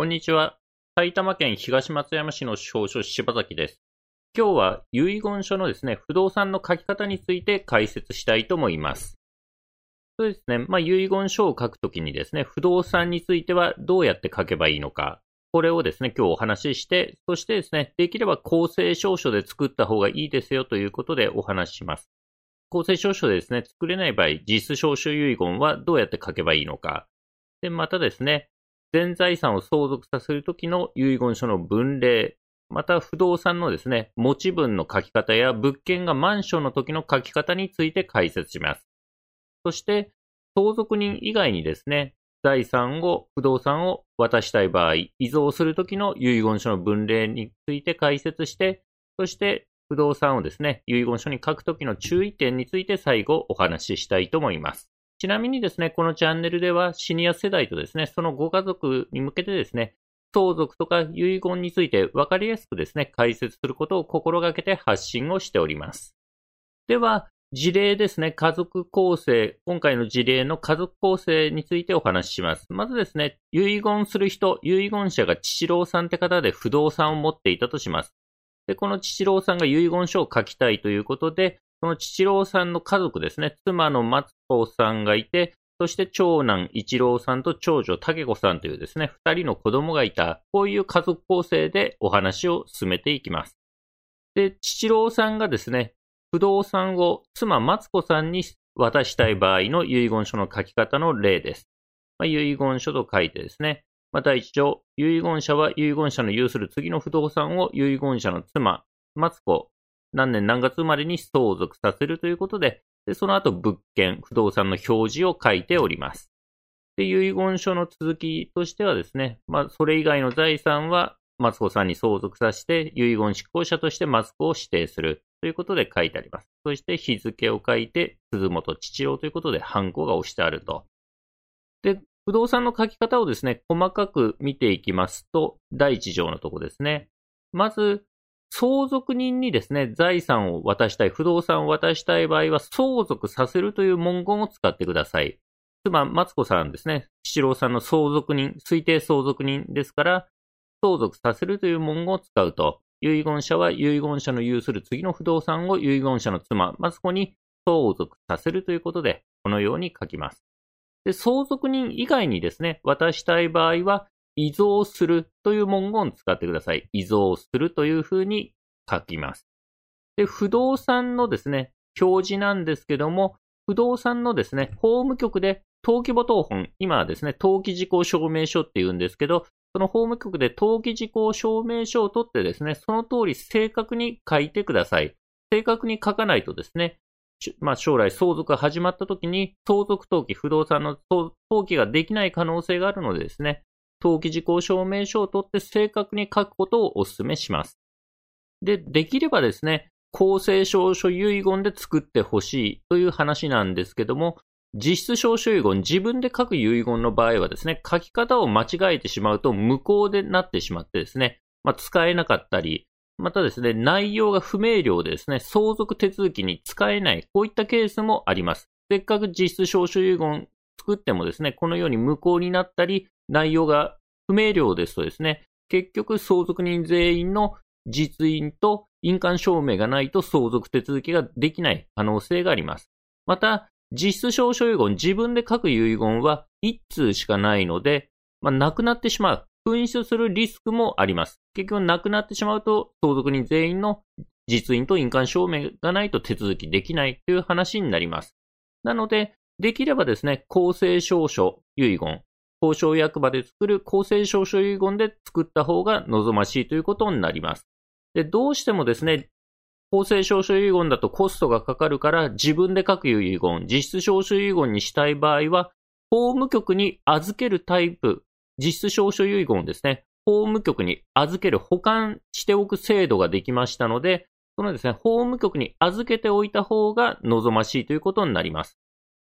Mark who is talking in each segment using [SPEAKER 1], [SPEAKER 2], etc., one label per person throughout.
[SPEAKER 1] こんにちは。埼玉県東松山市の司法書柴崎です。今日は遺言書のですね、不動産の書き方について解説したいと思います。そうですね、まあ、遺言書を書くときにですね、不動産についてはどうやって書けばいいのか、これをですね、今日お話しして、そしてですね、できれば公正証書で作った方がいいですよということでお話しします。公正証書でですね、作れない場合、実質証書遺言はどうやって書けばいいのか。で、またですね、全財産を相続させるときの遺言書の分類、また不動産のですね、持ち分の書き方や物件がマンションの時の書き方について解説します。そして、相続人以外にですね、財産を、不動産を渡したい場合、遺贈するときの遺言書の分類について解説して、そして不動産をですね、遺言書に書くときの注意点について最後お話ししたいと思います。ちなみにですね、このチャンネルではシニア世代とですね、そのご家族に向けてですね、相続とか遺言について分かりやすくですね、解説することを心がけて発信をしております。では、事例ですね、家族構成、今回の事例の家族構成についてお話しします。まずですね、遺言する人、遺言者が父郎さんって方で不動産を持っていたとします。で、この父郎さんが遺言書を書きたいということで、その父郎さんの家族ですね、妻の松子さんがいて、そして長男一郎さんと長女武子さんというですね、二人の子供がいた、こういう家族構成でお話を進めていきます。で、父郎さんがですね、不動産を妻松子さんに渡したい場合の遺言書の書き方の例です。まあ、遺言書と書いてですね、また一条、遺言者は遺言者の有する次の不動産を遺言者の妻、松子何年何月生まれに相続させるということで、でその後物件、不動産の表示を書いております。で、遺言書の続きとしてはですね、まあ、それ以外の財産は、マツコさんに相続させて、遺言執行者としてマツコを指定するということで書いてあります。そして日付を書いて、鈴本父郎ということで、ハンコが押してあると。で、不動産の書き方をですね、細かく見ていきますと、第一条のとこですね。まず、相続人にですね、財産を渡したい、不動産を渡したい場合は、相続させるという文言を使ってください。妻、マツコさんですね、七郎さんの相続人、推定相続人ですから、相続させるという文言を使うと、遺言者は遺言者の有する次の不動産を遺言者の妻、マツコに相続させるということで、このように書きます。で、相続人以外にですね、渡したい場合は、遺贈するという文言を使ってください。遺贈するというふうに書きます。で、不動産のですね、表示なんですけども、不動産のですね、法務局で登記簿謄本、今はですね、登記事項証明書って言うんですけど、その法務局で登記事項証明書を取ってですね、その通り正確に書いてください。正確に書かないとですね、まあ、将来相続が始まった時に相続登記、不動産の登記ができない可能性があるのでですね、登記事項証明書を取って正確に書くことをお勧めします。で、できればですね、公正証書遺言で作ってほしいという話なんですけども、実質証書遺言、自分で書く遺言の場合はですね、書き方を間違えてしまうと無効でなってしまってですね、まあ、使えなかったり、またですね、内容が不明瞭でですね、相続手続きに使えない、こういったケースもあります。せっかく実質証書遺言作ってもですね、このように無効になったり、内容が不明瞭ですとですね、結局相続人全員の実印と印鑑証明がないと相続手続きができない可能性があります。また、実質証書遺言、自分で書く遺言は1通しかないので、まあ、なくなってしまう。紛失するリスクもあります。結局なくなってしまうと、相続人全員の実印と印鑑証明がないと手続きできないという話になります。なので、できればですね、公正証書遺言、交渉役場で作る公正証書遺言で作った方が望ましいということになります。で、どうしてもですね、公正証書遺言だとコストがかかるから自分で書く遺言、実質証書遺言にしたい場合は、法務局に預けるタイプ、実質証書遺言ですね、法務局に預ける保管しておく制度ができましたので、そのですね、法務局に預けておいた方が望ましいということになります。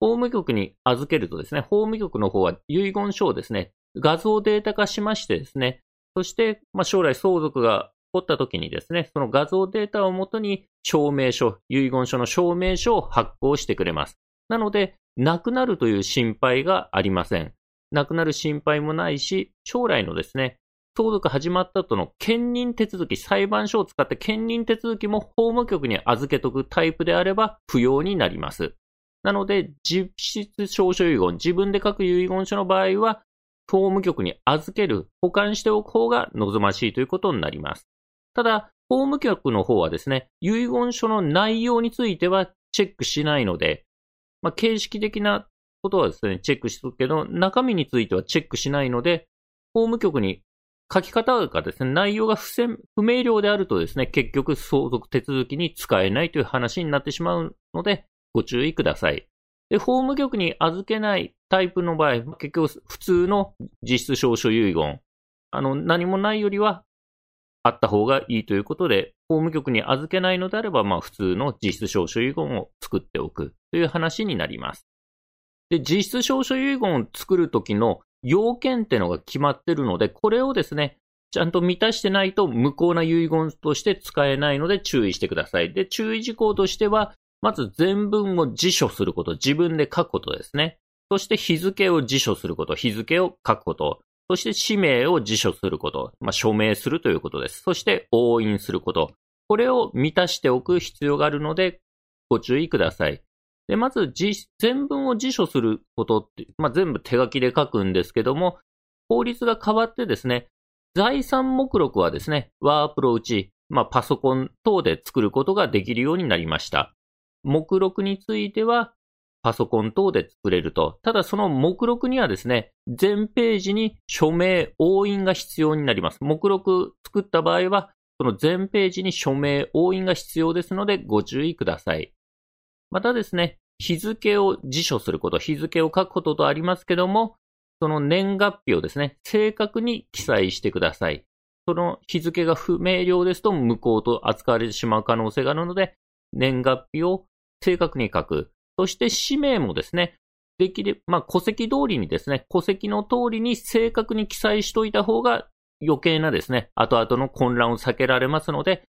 [SPEAKER 1] 法務局に預けるとですね、法務局の方は遺言書をですね、画像データ化しましてですね、そして、まあ、将来相続が起こった時にですね、その画像データをもとに証明書、遺言書の証明書を発行してくれます。なので、亡くなるという心配がありません。亡くなる心配もないし、将来のですね、相続始まった後の兼任手続き、裁判所を使って兼任手続きも法務局に預けとくタイプであれば不要になります。なので、実質証書遺言、自分で書く遺言書の場合は、法務局に預ける、保管しておく方が望ましいということになります。ただ、法務局の方はですね、遺言書の内容についてはチェックしないので、まあ、形式的なことはですね、チェックしとくけど、中身についてはチェックしないので、法務局に書き方がですね、内容が不不明瞭であるとですね、結局相続手続きに使えないという話になってしまうので、ご注意ください。で、法務局に預けないタイプの場合、結局普通の実質証書遺言、あの、何もないよりはあった方がいいということで、法務局に預けないのであれば、まあ普通の実質証書遺言を作っておくという話になります。で、実質証書遺言を作るときの要件ってのが決まってるので、これをですね、ちゃんと満たしてないと無効な遺言として使えないので注意してください。で、注意事項としては、まず全文を辞書すること、自分で書くことですね。そして日付を辞書すること、日付を書くこと。そして氏名を辞書すること、まあ、署名するということです。そして押印すること。これを満たしておく必要があるので、ご注意ください。で、まず、全文を辞書することって、まあ、全部手書きで書くんですけども、法律が変わってですね、財産目録はですね、ワープロうち、まあ、パソコン等で作ることができるようになりました。目録については、パソコン等で作れると。ただその目録にはですね、全ページに署名、押印が必要になります。目録作った場合は、その全ページに署名、押印が必要ですのでご注意ください。またですね、日付を辞書すること、日付を書くこととありますけども、その年月日をですね、正確に記載してください。その日付が不明瞭ですと無効と扱われてしまう可能性があるので、年月日を正確に書く。そして氏名もですね、できれ、まあ、戸籍通りにですね、戸籍の通りに正確に記載しといた方が余計なですね、後々の混乱を避けられますので、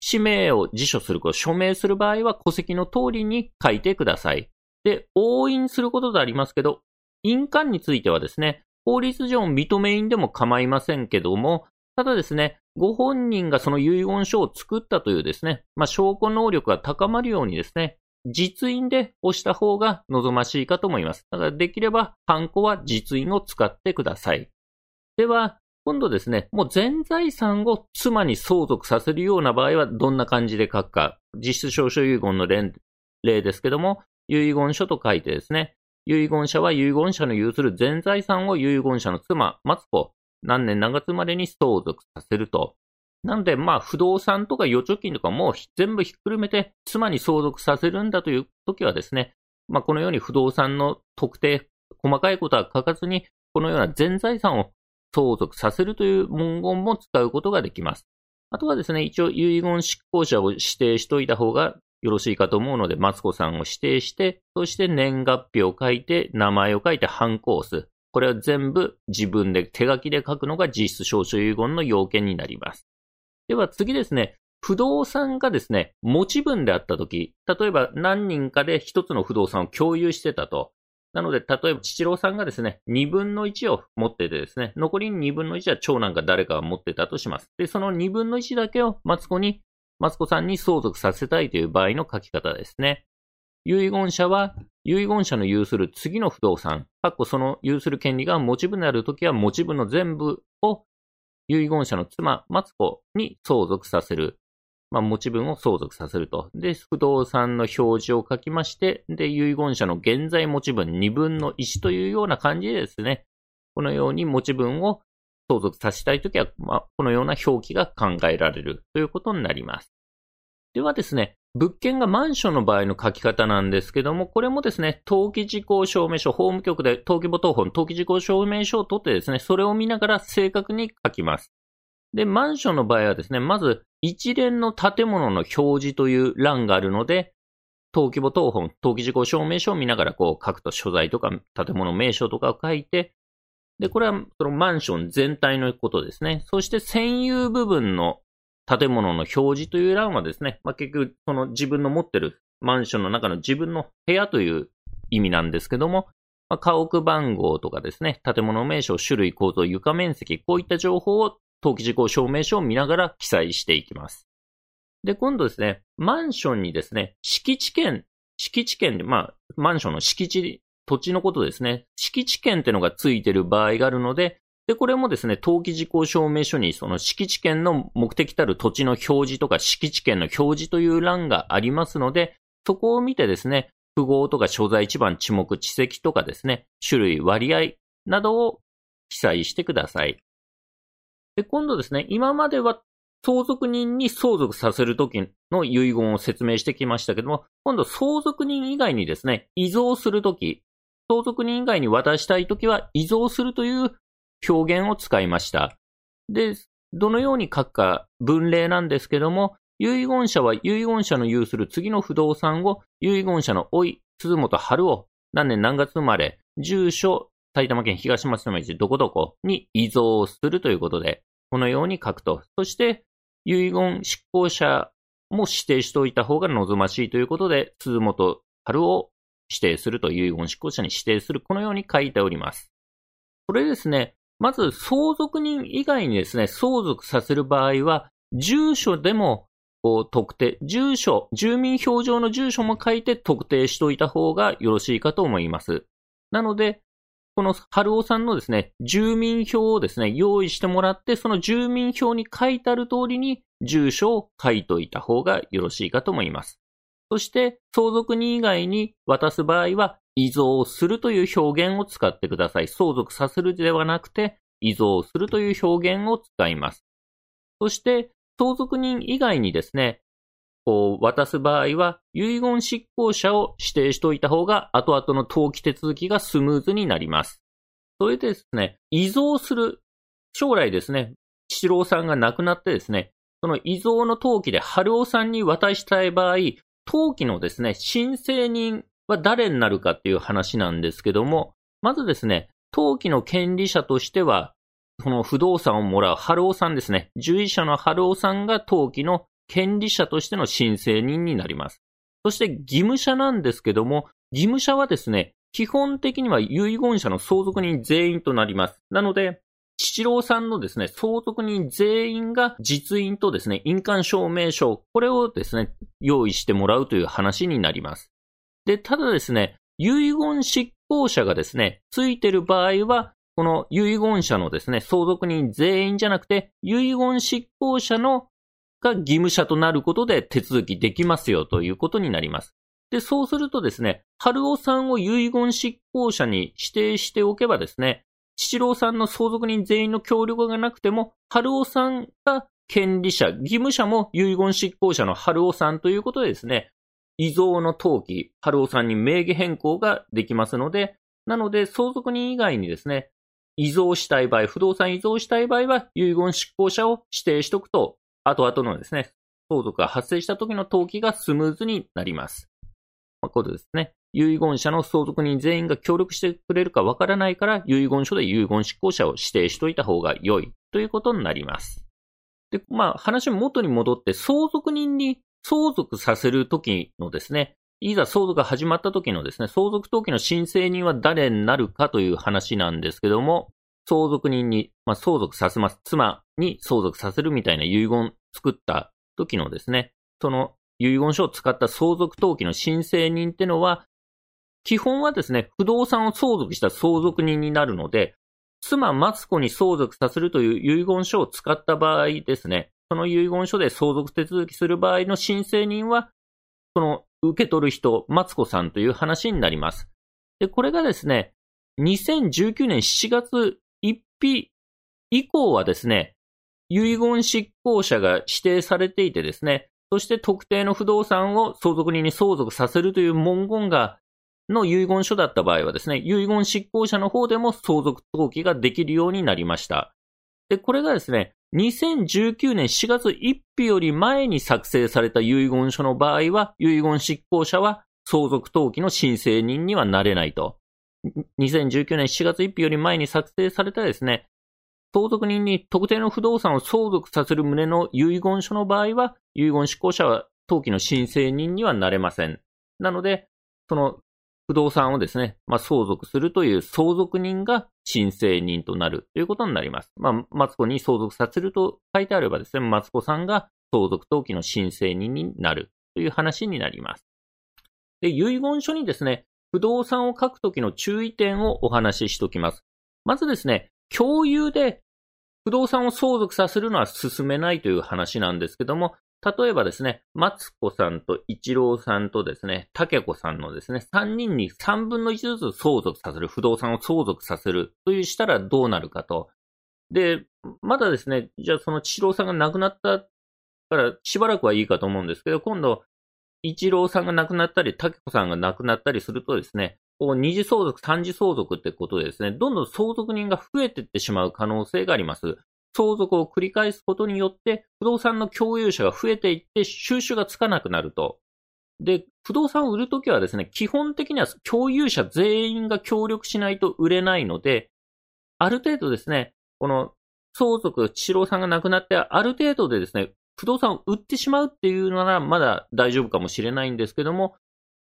[SPEAKER 1] 氏名を辞書すること、署名する場合は戸籍の通りに書いてください。で、押印することでありますけど、印鑑についてはですね、法律上認め印でも構いませんけども、ただですね、ご本人がその遺言書を作ったというですね、まあ、証拠能力が高まるようにですね、実印で押した方が望ましいかと思います。だからできれば、ハンコは実印を使ってください。では、今度ですね、もう全財産を妻に相続させるような場合はどんな感じで書くか。実質証書遺言の例ですけども、遺言書と書いてですね、遺言者は遺言者の有する全財産を遺言者の妻、松子、何年何月までに相続させると。なので、まあ、不動産とか預貯金とかも全部ひっくるめて妻に相続させるんだという時はですね、まあ、このように不動産の特定、細かいことは書かずに、このような全財産を相続させるという文言も使うことができます。あとはですね、一応遺言執行者を指定しといた方がよろしいかと思うので、マツコさんを指定して、そして年月日を書いて、名前を書いて、ハンコを押す。これは全部自分で手書きで書くのが実質証書遺言の要件になります。では次ですね、不動産がですね、持ち分であったとき、例えば何人かで一つの不動産を共有してたと。なので、例えば、父郎さんがですね、二分の一を持っててですね、残り二分の一は長男か誰かが持ってたとします。で、その二分の一だけをマツコに、マツコさんに相続させたいという場合の書き方ですね。遺言者は、遺言者の有する次の不動産、かっこその有する権利が持ち分であるときは持ち分の全部を遺言者の妻、マツコに相続させる。まあ、持ち分を相続させると。で、不動産の表示を書きまして、で、遺言者の現在持ち分2分の1というような感じでですね、このように持ち分を相続させたいときは、まあ、このような表記が考えられるということになります。ではですね、物件がマンションの場合の書き方なんですけども、これもですね、登記事項証明書、法務局で登記簿等本、登記事項証明書を取ってですね、それを見ながら正確に書きます。で、マンションの場合はですね、まず一連の建物の表示という欄があるので、登記簿等本、登記事項証明書を見ながらこう書くと所在とか建物名称とかを書いて、で、これはそのマンション全体のことですね。そして占有部分の建物の表示という欄はですね、まあ、結局、その自分の持ってるマンションの中の自分の部屋という意味なんですけども、まあ、家屋番号とかですね、建物名称、種類、構造、床面積、こういった情報を登記事項証明書を見ながら記載していきます。で、今度ですね、マンションにですね、敷地権、敷地権で、まあ、マンションの敷地、土地のことですね、敷地権ってのがついてる場合があるので、で、これもですね、登記事項証明書にその敷地権の目的たる土地の表示とか敷地権の表示という欄がありますので、そこを見てですね、符号とか所在地番、地目、地籍とかですね、種類、割合などを記載してください。で、今度ですね、今までは相続人に相続させるときの遺言を説明してきましたけども、今度相続人以外にですね、遺贈するとき、相続人以外に渡したいときは遺贈するという表現を使いました。で、どのように書くか分類なんですけども、遺言者は遺言者の有する次の不動産を遺言者の老い、鈴本春夫、何年何月生まれ、住所、埼玉県東松山市どこどこに遺贈するということで、このように書くと。そして、遺言執行者も指定しておいた方が望ましいということで、鈴本春を指定すると遺言執行者に指定する、このように書いております。これですね、まず相続人以外にですね、相続させる場合は、住所でも特定、住所、住民票上の住所も書いて特定しておいた方がよろしいかと思います。なので、この春尾さんのですね、住民票をですね、用意してもらって、その住民票に書いてある通りに住所を書いといた方がよろしいかと思います。そして、相続人以外に渡す場合は、遺贈するという表現を使ってください。相続させるではなくて、遺贈するという表現を使います。そして、相続人以外にですね、こう渡す場合は、遺言執行者を指定しておいた方が、後々の登記手続きがスムーズになります。それでですね、遺贈する、将来ですね、七郎さんが亡くなってですね、その遺贈の登記で春尾さんに渡したい場合、登記のですね、申請人は誰になるかっていう話なんですけども、まずですね、登記の権利者としては、この不動産をもらう春尾さんですね。獣医者の春尾さんが登記の権利者としての申請人になります。そして義務者なんですけども、義務者はですね、基本的には遺言者の相続人全員となります。なので、七郎さんのですね、相続人全員が実印とですね、印鑑証明書、これをですね、用意してもらうという話になります。で、ただですね、遺言執行者がですね、ついてる場合は、この遺言者のですね、相続人全員じゃなくて、遺言執行者のが義務者となることで手続きできますよということになります。で、そうするとですね、春尾さんを遺言執行者に指定しておけばですね、七郎さんの相続人全員の協力がなくても、春尾さんが権利者、義務者も遺言執行者の春尾さんということでですね、遺贈の登記、春尾さんに名義変更ができますので、なので相続人以外にですね、遺贈したい場合、不動産遺贈したい場合は、遺言執行者を指定しておくと、後々のですね、相続が発生した時の登記がスムーズになります。まあ、これですね。遺言者の相続人全員が協力してくれるかわからないから、遺言書で遺言執行者を指定しておいた方が良いということになります。で、まあ、話元に戻って、相続人に相続させる時のですね、いざ相続が始まった時のですね、相続登記の申請人は誰になるかという話なんですけども、相続人に、まあ、相続させます。妻に相続させるみたいな遺言作った時のですね、その遺言書を使った相続登記の申請人ってのは、基本はですね、不動産を相続した相続人になるので、妻マツコに相続させるという遺言書を使った場合ですね、その遺言書で相続手続きする場合の申請人は、その受け取る人、マツコさんという話になります。で、これがですね、2019年7月1日以降はですね、遺言執行者が指定されていてですね、そして特定の不動産を相続人に相続させるという文言が、の遺言書だった場合はですね、遺言執行者の方でも相続登記ができるようになりました。で、これがですね、2019年4月1日より前に作成された遺言書の場合は、遺言執行者は相続登記の申請人にはなれないと。2019年4月1日より前に作成されたですね、相続人に特定の不動産を相続させる旨の遺言書の場合は、遺言執行者は登記の申請人にはなれません。なので、その不動産をですね、まあ、相続するという相続人が申請人となるということになります。まあ、マツコに相続させると書いてあればですね、マツコさんが相続登記の申請人になるという話になります。で、遺言書にですね、不動産を書くときの注意点をお話ししておきます。まずですね、共有で不動産を相続させるのは進めないという話なんですけども、例えばですね、マツコさんとイチローさんとですね、タケコさんのですね、3人に3分の1ずつ相続させる、不動産を相続させるというしたらどうなるかと。で、まだですね、じゃあそのイチローさんが亡くなったからしばらくはいいかと思うんですけど、今度、イチローさんが亡くなったり、タケコさんが亡くなったりするとですね、こう二次相続、三次相続ってことでですね、どんどん相続人が増えていってしまう可能性があります。相続を繰り返すことによって、不動産の共有者が増えていって、収集がつかなくなると。で、不動産を売るときはですね、基本的には共有者全員が協力しないと売れないので、ある程度ですね、この相続、千郎さんが亡くなって、ある程度でですね、不動産を売ってしまうっていうのならまだ大丈夫かもしれないんですけども、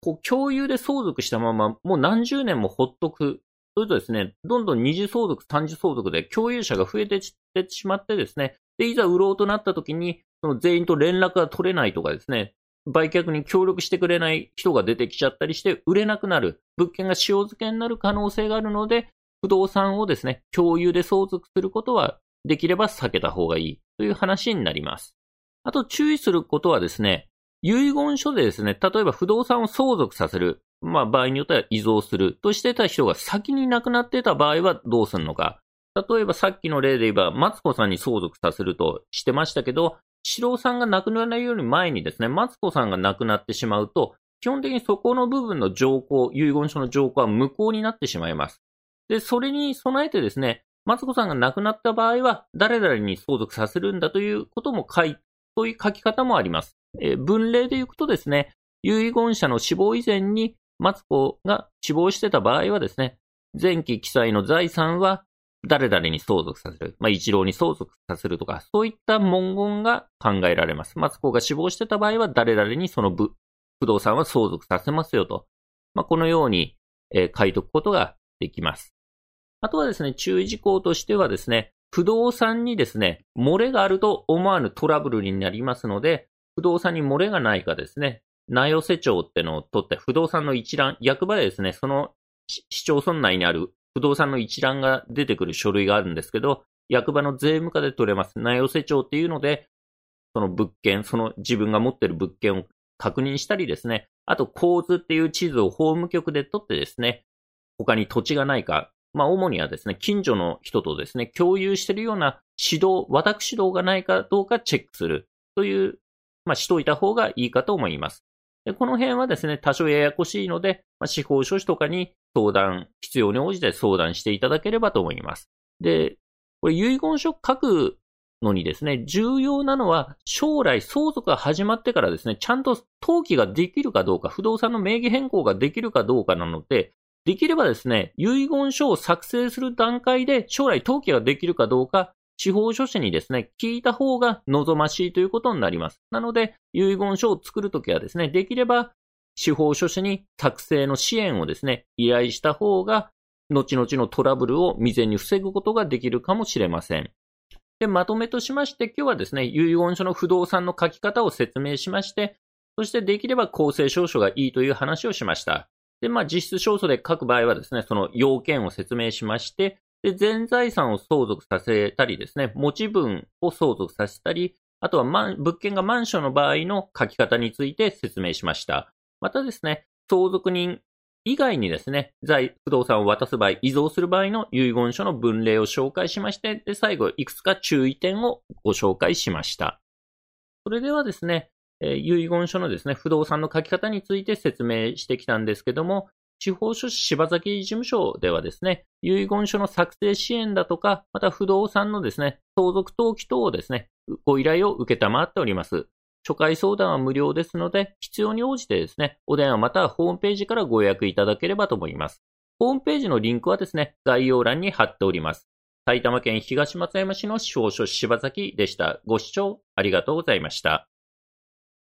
[SPEAKER 1] こう共有で相続したまま、もう何十年もほっとくそれとですね、どんどん二次相続、三次相続で共有者が増えててしまってですね、で、いざ売ろうとなった時に、その全員と連絡が取れないとかですね、売却に協力してくれない人が出てきちゃったりして、売れなくなる、物件が塩漬けになる可能性があるので、不動産をですね、共有で相続することは、できれば避けた方がいいという話になります。あと注意することはですね、遺言書でですね、例えば不動産を相続させる。まあ場合によっては遺贈するとしてた人が先に亡くなってた場合はどうするのか。例えばさっきの例で言えば、マツコさんに相続させるとしてましたけど、四郎さんが亡くならないより前にですね、マツコさんが亡くなってしまうと、基本的にそこの部分の条項、遺言書の条項は無効になってしまいます。で、それに備えてですね、マツコさんが亡くなった場合は、誰々に相続させるんだということも書い、そういう書き方もあります。えー、文例で言うとですね、遺言者の死亡以前にマツコが死亡してた場合はですね、前期記載の財産は誰々に相続させる。まあ、一郎に相続させるとか、そういった文言が考えられます。マツコが死亡してた場合は誰々にその不動産は相続させますよと。まあ、このように、えー、書いとくことができます。あとはですね、注意事項としてはですね、不動産にですね、漏れがあると思わぬトラブルになりますので、不動産に漏れがないかですね、名寄せ帳ってのを取って不動産の一覧、役場でですね、その市町村内にある不動産の一覧が出てくる書類があるんですけど、役場の税務課で取れます。名寄せ帳っていうので、その物件、その自分が持ってる物件を確認したりですね、あと構図っていう地図を法務局で取ってですね、他に土地がないか、まあ主にはですね、近所の人とですね、共有しているような指導、私指導がないかどうかチェックするという、まあしといた方がいいかと思います。でこの辺はですね、多少ややこしいので、まあ、司法書士とかに相談、必要に応じて相談していただければと思います。で、これ遺言書書くのにですね、重要なのは将来相続が始まってからですね、ちゃんと登記ができるかどうか、不動産の名義変更ができるかどうかなので、できればですね、遺言書を作成する段階で将来登記ができるかどうか司法書士にですね、聞いた方が望ましいということになります。なので、遺言書を作るときはですね、できれば司法書士に作成の支援をですね、依頼した方が、後々のトラブルを未然に防ぐことができるかもしれません。で、まとめとしまして、今日はですね、遺言書の不動産の書き方を説明しまして、そしてできれば公正証書がいいという話をしました。で、まあ、実質証書で書く場合はですね、その要件を説明しまして、で、全財産を相続させたりですね、持ち分を相続させたり、あとは物件がマンションの場合の書き方について説明しました。またですね、相続人以外にですね、財、不動産を渡す場合、遺贈する場合の遺言書の分類を紹介しまして、で、最後、いくつか注意点をご紹介しました。それではですね、えー、遺言書のですね、不動産の書き方について説明してきたんですけども、地方書士柴崎事務所ではですね、遺言書の作成支援だとか、また不動産のですね、相続登記等をですね、ご依頼を受けたまっております。初回相談は無料ですので、必要に応じてですね、お電話またはホームページからご予約いただければと思います。ホームページのリンクはですね、概要欄に貼っております。埼玉県東松山市の司法書士柴崎でした。ご視聴ありがとうございました。